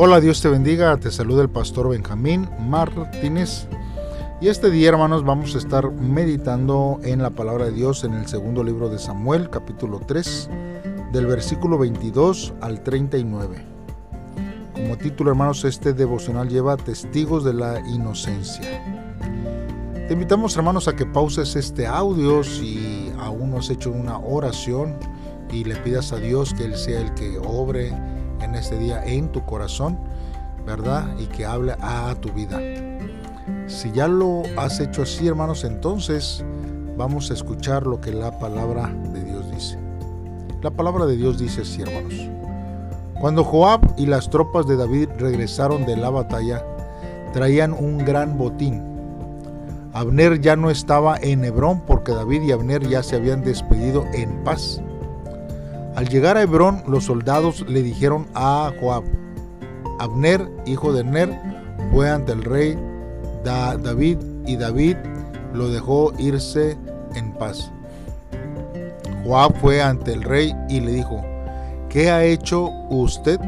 Hola, Dios te bendiga, te saluda el pastor Benjamín Martínez. Y este día, hermanos, vamos a estar meditando en la palabra de Dios en el segundo libro de Samuel, capítulo 3, del versículo 22 al 39. Como título, hermanos, este devocional lleva Testigos de la Inocencia. Te invitamos, hermanos, a que pauses este audio si aún no has hecho una oración y le pidas a Dios que Él sea el que obre en este día en tu corazón, ¿verdad? Y que hable a tu vida. Si ya lo has hecho así, hermanos, entonces vamos a escuchar lo que la palabra de Dios dice. La palabra de Dios dice así, hermanos. Cuando Joab y las tropas de David regresaron de la batalla, traían un gran botín. Abner ya no estaba en Hebrón porque David y Abner ya se habían despedido en paz. Al llegar a Hebrón, los soldados le dijeron a Joab, Abner, hijo de Ner, fue ante el rey David y David lo dejó irse en paz. Joab fue ante el rey y le dijo, ¿qué ha hecho usted?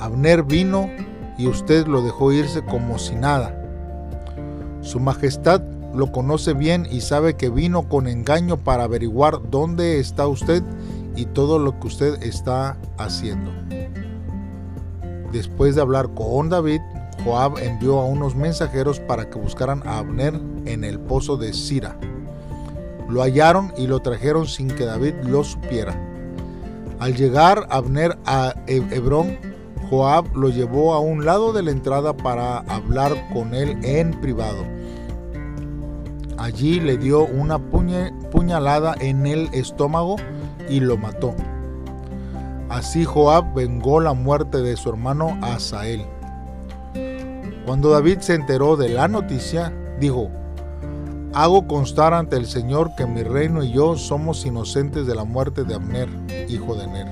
Abner vino y usted lo dejó irse como si nada. Su majestad lo conoce bien y sabe que vino con engaño para averiguar dónde está usted y todo lo que usted está haciendo. Después de hablar con David, Joab envió a unos mensajeros para que buscaran a Abner en el pozo de Sira. Lo hallaron y lo trajeron sin que David lo supiera. Al llegar Abner a Hebrón, Joab lo llevó a un lado de la entrada para hablar con él en privado. Allí le dio una puñalada en el estómago y lo mató. Así Joab vengó la muerte de su hermano Asael. Cuando David se enteró de la noticia, dijo, Hago constar ante el Señor que mi reino y yo somos inocentes de la muerte de Abner, hijo de Ner.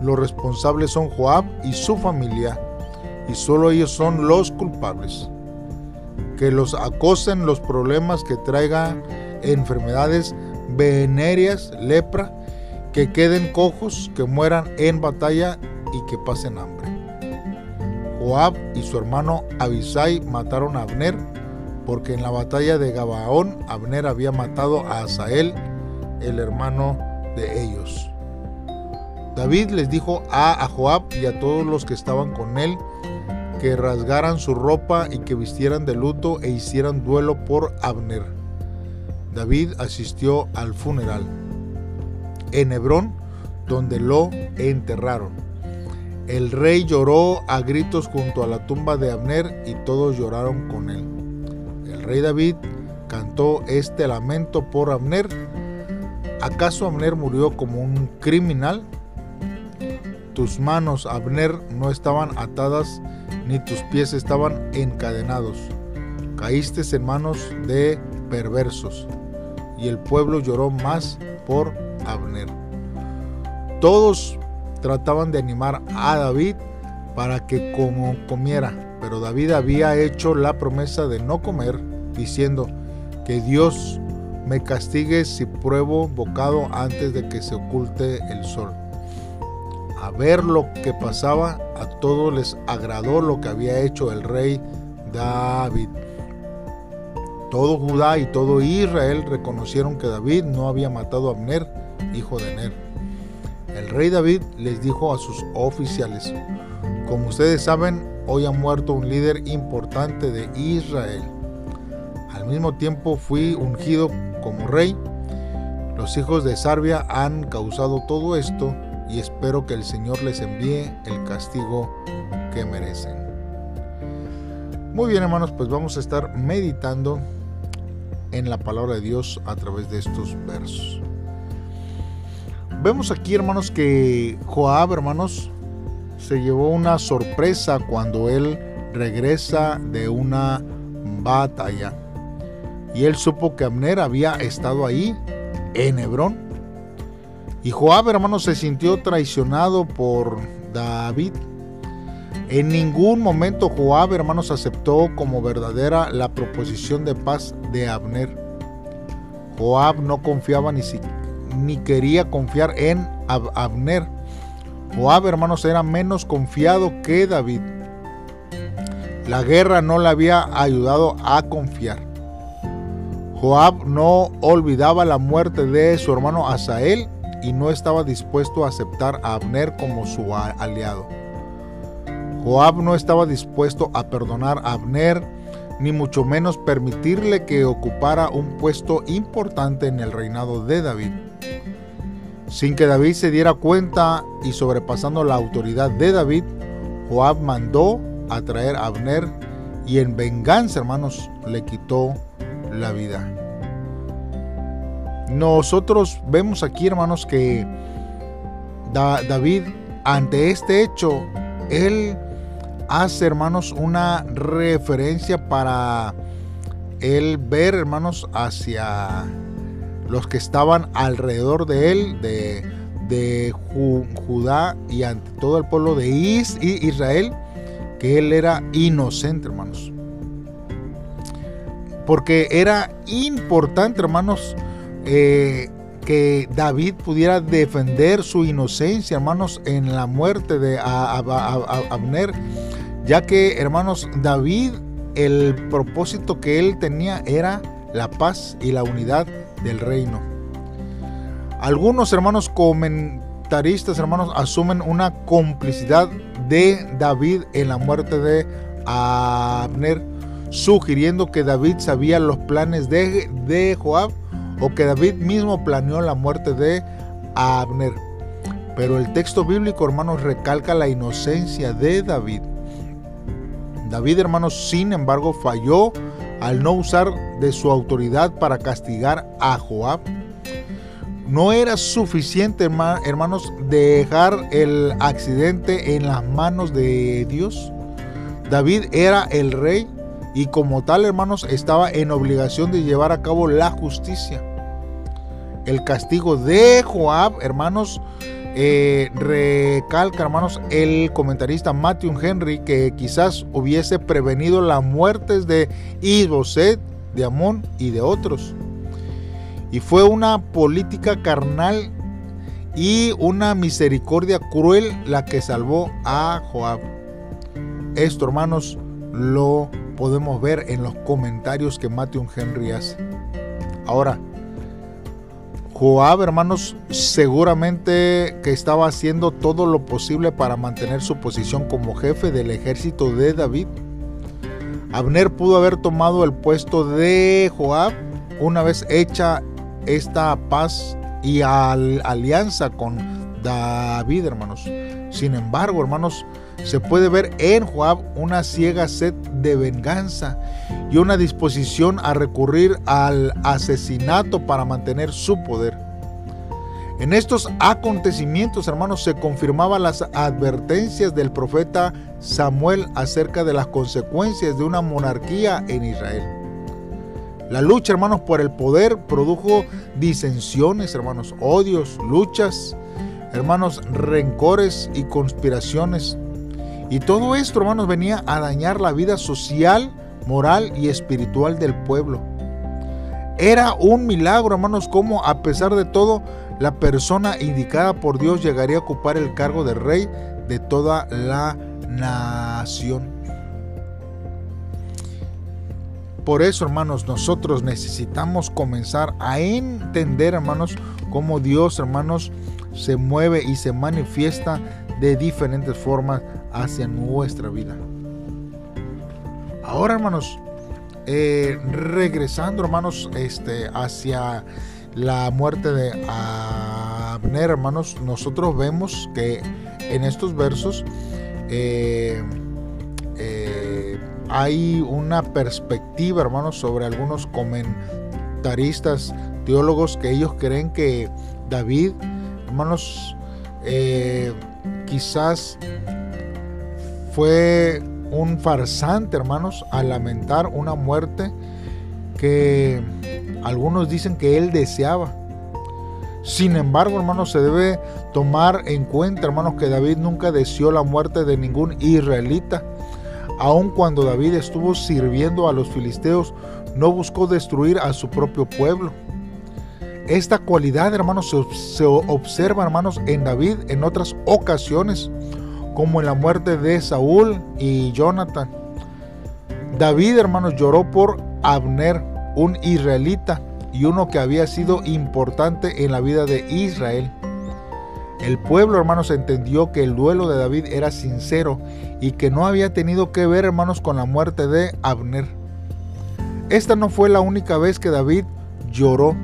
Los responsables son Joab y su familia, y solo ellos son los culpables. Que los acosen los problemas que traigan enfermedades venéreas, lepra, que queden cojos, que mueran en batalla y que pasen hambre. Joab y su hermano Abisai mataron a Abner, porque en la batalla de Gabaón Abner había matado a Asael, el hermano de ellos. David les dijo a Joab y a todos los que estaban con él que rasgaran su ropa y que vistieran de luto e hicieran duelo por Abner David asistió al funeral en Hebrón, donde lo enterraron. El rey lloró a gritos junto a la tumba de Abner y todos lloraron con él. El rey David cantó este lamento por Abner. ¿Acaso Abner murió como un criminal? Tus manos, Abner, no estaban atadas, ni tus pies estaban encadenados. Caíste en manos de perversos y el pueblo lloró más por Abner. Todos trataban de animar a David para que como comiera, pero David había hecho la promesa de no comer, diciendo que Dios me castigue si pruebo bocado antes de que se oculte el sol. A ver lo que pasaba, a todos les agradó lo que había hecho el rey David. Todo Judá y todo Israel reconocieron que David no había matado a Abner, hijo de Ner. El rey David les dijo a sus oficiales, como ustedes saben, hoy ha muerto un líder importante de Israel. Al mismo tiempo fui ungido como rey. Los hijos de Sarbia han causado todo esto y espero que el Señor les envíe el castigo que merecen. Muy bien hermanos, pues vamos a estar meditando en la palabra de Dios a través de estos versos. Vemos aquí, hermanos, que Joab, hermanos, se llevó una sorpresa cuando él regresa de una batalla. Y él supo que Abner había estado ahí, en Hebrón. Y Joab, hermanos, se sintió traicionado por David. En ningún momento Joab, hermanos, aceptó como verdadera la proposición de paz de Abner. Joab no confiaba ni, ni quería confiar en Abner. Joab, hermanos, era menos confiado que David. La guerra no le había ayudado a confiar. Joab no olvidaba la muerte de su hermano Asael y no estaba dispuesto a aceptar a Abner como su aliado. Joab no estaba dispuesto a perdonar a Abner, ni mucho menos permitirle que ocupara un puesto importante en el reinado de David. Sin que David se diera cuenta y sobrepasando la autoridad de David, Joab mandó a traer a Abner y en venganza, hermanos, le quitó la vida. Nosotros vemos aquí, hermanos, que David, ante este hecho, él hace, hermanos, una referencia para él ver, hermanos, hacia los que estaban alrededor de él, de, de Judá y ante todo el pueblo de Israel, que él era inocente, hermanos. Porque era importante, hermanos, eh, que David pudiera defender su inocencia, hermanos, en la muerte de Abner, ya que, hermanos, David, el propósito que él tenía era la paz y la unidad del reino. Algunos hermanos comentaristas, hermanos, asumen una complicidad de David en la muerte de Abner, sugiriendo que David sabía los planes de, de Joab o que David mismo planeó la muerte de Abner. Pero el texto bíblico, hermanos, recalca la inocencia de David. David, hermanos, sin embargo, falló al no usar de su autoridad para castigar a Joab. No era suficiente, hermanos, dejar el accidente en las manos de Dios. David era el rey y como tal, hermanos, estaba en obligación de llevar a cabo la justicia. El castigo de Joab, hermanos, eh, recalca, hermanos, el comentarista Matthew Henry que quizás hubiese prevenido las muertes de Isboset, de Amón y de otros. Y fue una política carnal y una misericordia cruel la que salvó a Joab. Esto, hermanos, lo podemos ver en los comentarios que Matthew Henry hace. Ahora, Joab, hermanos, seguramente que estaba haciendo todo lo posible para mantener su posición como jefe del ejército de David. Abner pudo haber tomado el puesto de Joab una vez hecha esta paz y alianza con David, hermanos. Sin embargo, hermanos, se puede ver en Joab una ciega sed de venganza y una disposición a recurrir al asesinato para mantener su poder. En estos acontecimientos, hermanos, se confirmaban las advertencias del profeta Samuel acerca de las consecuencias de una monarquía en Israel. La lucha, hermanos, por el poder produjo disensiones, hermanos, odios, luchas, hermanos, rencores y conspiraciones. Y todo esto, hermanos, venía a dañar la vida social, moral y espiritual del pueblo. Era un milagro, hermanos, como a pesar de todo, la persona indicada por Dios llegaría a ocupar el cargo de rey de toda la nación. Por eso, hermanos, nosotros necesitamos comenzar a entender, hermanos, cómo Dios, hermanos, se mueve y se manifiesta de diferentes formas hacia nuestra vida. Ahora, hermanos, eh, regresando, hermanos, este, hacia la muerte de Abner, hermanos, nosotros vemos que en estos versos eh, eh, hay una perspectiva, hermanos, sobre algunos comentaristas, teólogos, que ellos creen que David, hermanos, quizás fue un farsante, hermanos, a lamentar una muerte que algunos dicen que él deseaba. Sin embargo, hermanos, se debe tomar en cuenta, hermanos, que David nunca deseó la muerte de ningún israelita. Aun cuando David estuvo sirviendo a los filisteos, no buscó destruir a su propio pueblo. Esta cualidad, hermanos, se, observa, hermanos, en David en otras ocasiones, como en la muerte de Saúl y Jonathan. David, hermanos, lloró por Abner, un israelita y uno que había sido importante en la vida de Israel. El pueblo, hermanos, entendió que el duelo de David era sincero y que no había tenido que ver, hermanos, con la muerte de Abner. Esta no fue la única vez que David lloró.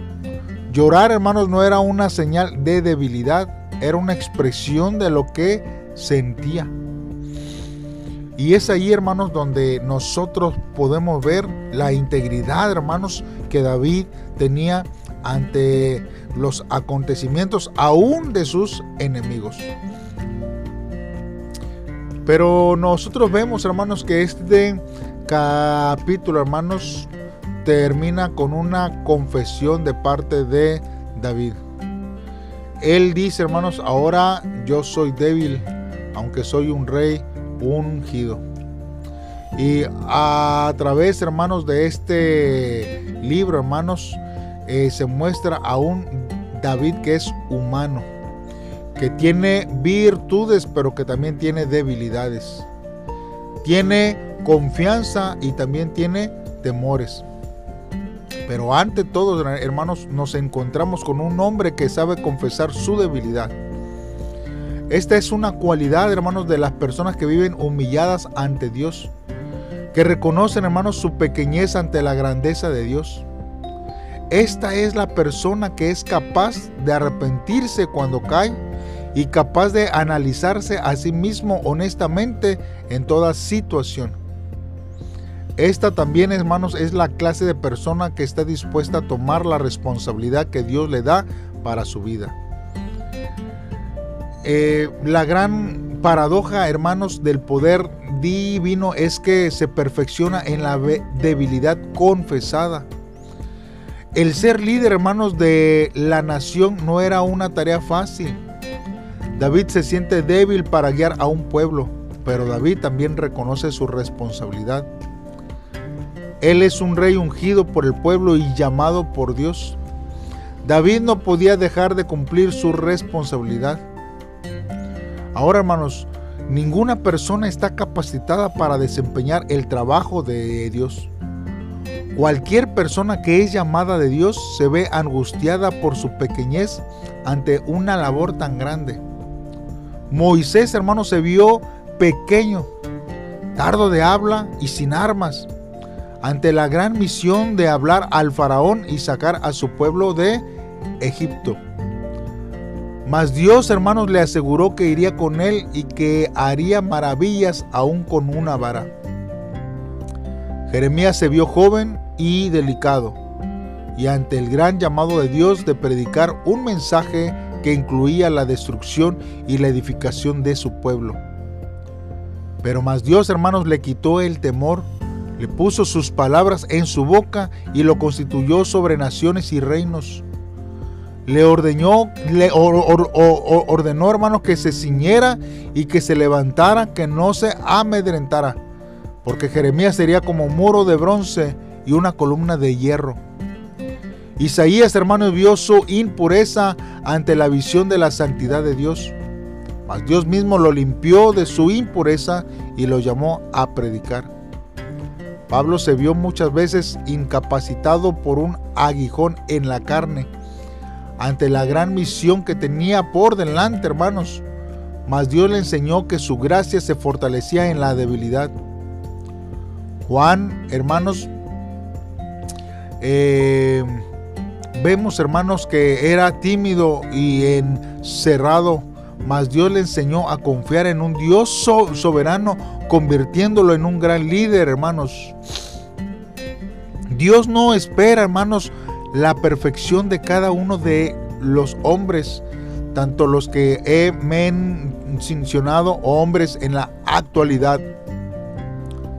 Llorar, hermanos, no era una señal de debilidad, era una expresión de lo que sentía. Y es ahí, hermanos, donde nosotros podemos ver la integridad, hermanos, que David tenía ante los acontecimientos aún de sus enemigos. Pero nosotros vemos, hermanos, que este capítulo, hermanos, termina con una confesión de parte de David. Él dice, hermanos, ahora yo soy débil, aunque soy un rey ungido. Y a través, hermanos, de este libro, hermanos, eh, se muestra a un David que es humano, que tiene virtudes, pero que también tiene debilidades. Tiene confianza y también tiene temores. Pero ante todo, hermanos, nos encontramos con un hombre que sabe confesar su debilidad. Esta es una cualidad, hermanos, de las personas que viven humilladas ante Dios, que reconocen, hermanos, su pequeñez ante la grandeza de Dios. Esta es la persona que es capaz de arrepentirse cuando cae y capaz de analizarse a sí mismo honestamente en toda situación. Esta también, hermanos, es la clase de persona que está dispuesta a tomar la responsabilidad que Dios le da para su vida. Eh, la gran paradoja, hermanos, del poder divino es que se perfecciona en la debilidad confesada. El ser líder, hermanos, de la nación no era una tarea fácil. David se siente débil para guiar a un pueblo, pero David también reconoce su responsabilidad. Él es un rey ungido por el pueblo y llamado por Dios. David no podía dejar de cumplir su responsabilidad. Ahora, hermanos, ninguna persona está capacitada para desempeñar el trabajo de Dios. Cualquier persona que es llamada de Dios se ve angustiada por su pequeñez ante una labor tan grande. Moisés, hermanos, se vio pequeño, tardo de habla y sin armas ante la gran misión de hablar al faraón y sacar a su pueblo de Egipto. Mas Dios, hermanos, le aseguró que iría con él y que haría maravillas aún con una vara. Jeremías se vio joven y delicado, y ante el gran llamado de Dios de predicar un mensaje que incluía la destrucción y la edificación de su pueblo. Pero más Dios, hermanos, le quitó el temor le puso sus palabras en su boca y lo constituyó sobre naciones y reinos. Le ordenó, le ordenó, hermanos, que se ciñera y que se levantara, que no se amedrentara, porque Jeremías sería como muro de bronce y una columna de hierro. Isaías, hermanos, vio su impureza ante la visión de la santidad de Dios. Mas Dios mismo lo limpió de su impureza y lo llamó a predicar. Pablo se vio muchas veces incapacitado por un aguijón en la carne ante la gran misión que tenía por delante, hermanos. Mas Dios le enseñó que su gracia se fortalecía en la debilidad. Juan, hermanos, eh, vemos, hermanos, que era tímido y encerrado mas Dios le enseñó a confiar en un Dios soberano, convirtiéndolo en un gran líder, hermanos. Dios no espera, hermanos, la perfección de cada uno de los hombres, tanto los que he mencionado, hombres en la actualidad.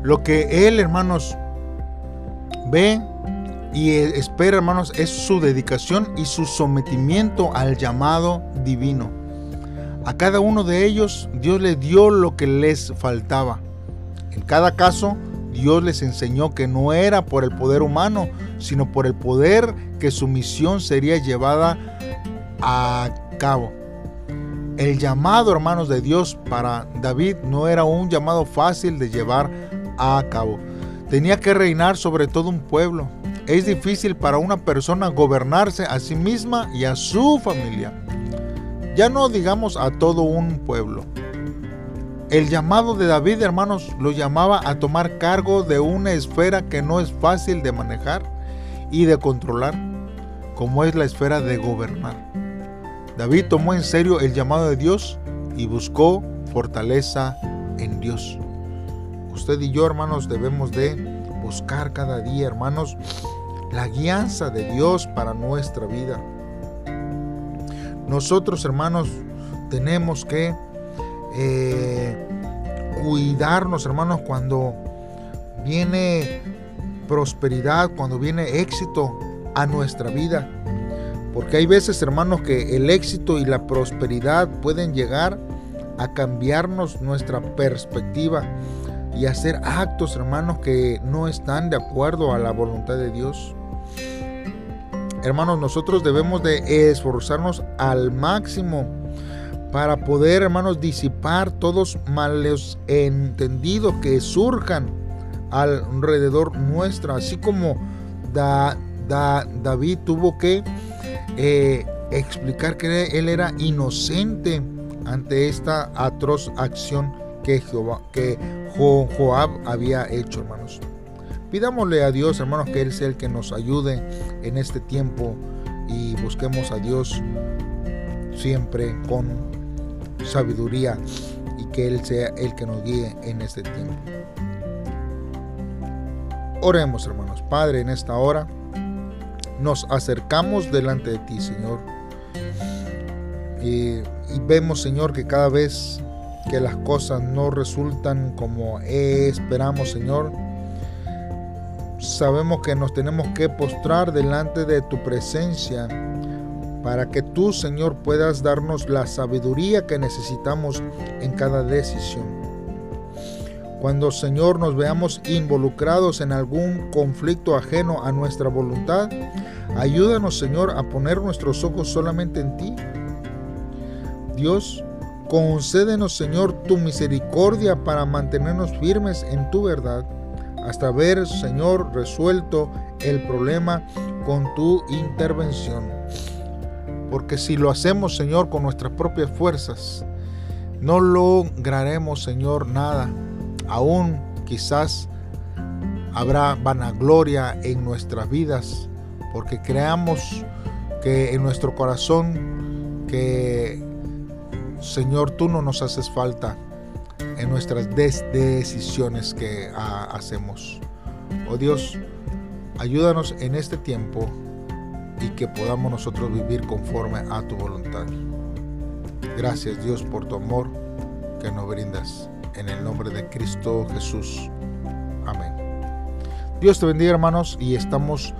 Lo que Él, hermanos, ve y espera, hermanos, es su dedicación y su sometimiento al llamado divino. A cada uno de ellos Dios les dio lo que les faltaba. En cada caso, Dios les enseñó que no era por el poder humano, sino por el poder que su misión sería llevada a cabo. El llamado, hermanos de Dios, para David no era un llamado fácil de llevar a cabo. Tenía que reinar sobre todo un pueblo. Es difícil para una persona gobernarse a sí misma y a su familia. Ya no digamos a todo un pueblo. El llamado de David, hermanos, lo llamaba a tomar cargo de una esfera que no es fácil de manejar y de controlar, como es la esfera de gobernar. David tomó en serio el llamado de Dios y buscó fortaleza en Dios. Usted y yo, hermanos, debemos de buscar cada día, hermanos, la guianza de Dios para nuestra vida. Nosotros, hermanos, tenemos que eh, cuidarnos, hermanos, cuando viene prosperidad, cuando viene éxito a nuestra vida. Porque hay veces, hermanos, que el éxito y la prosperidad pueden llegar a cambiarnos nuestra perspectiva y hacer actos, hermanos, que no están de acuerdo a la voluntad de Dios. Hermanos, nosotros debemos de esforzarnos al máximo para poder, hermanos, disipar todos males entendidos que surjan alrededor nuestra, así como David tuvo que eh, explicar que él era inocente ante esta atroz acción que, Jehová, que Joab había hecho, hermanos. Pidámosle a Dios, hermanos, que Él sea el que nos ayude en este tiempo y busquemos a Dios siempre con sabiduría y que Él sea el que nos guíe en este tiempo. Oremos, hermanos. Padre, en esta hora nos acercamos delante de ti, Señor. Y, y, vemos, Señor, que cada vez que las cosas no resultan como esperamos, Señor, sabemos que nos tenemos que postrar delante de tu presencia para que tú, Señor, puedas darnos la sabiduría que necesitamos en cada decisión. Cuando, Señor, nos veamos involucrados en algún conflicto ajeno a nuestra voluntad, ayúdanos, Señor, a poner nuestros ojos solamente en ti. Dios, concédenos, Señor, tu misericordia para mantenernos firmes en tu verdad, hasta ver, Señor, resuelto el problema con tu intervención. Porque si lo hacemos, Señor, con nuestras propias fuerzas, no lograremos, Señor, nada. Aún quizás habrá vanagloria en nuestras vidas, porque creamos que en nuestro corazón que, Señor, tú no nos haces falta en nuestras decisiones que ah, hacemos. Oh Dios, ayúdanos en este tiempo y que podamos nosotros vivir conforme a tu voluntad. Gracias Dios por tu amor que nos brindas. En el nombre de Cristo Jesús. Amén. Dios te bendiga hermanos y estamos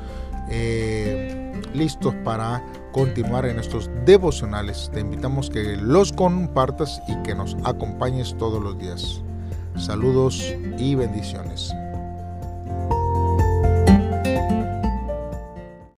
eh, listos para continuar en estos devocionales. Te invitamos que los compartas y que nos acompañes todos los días. Saludos y bendiciones.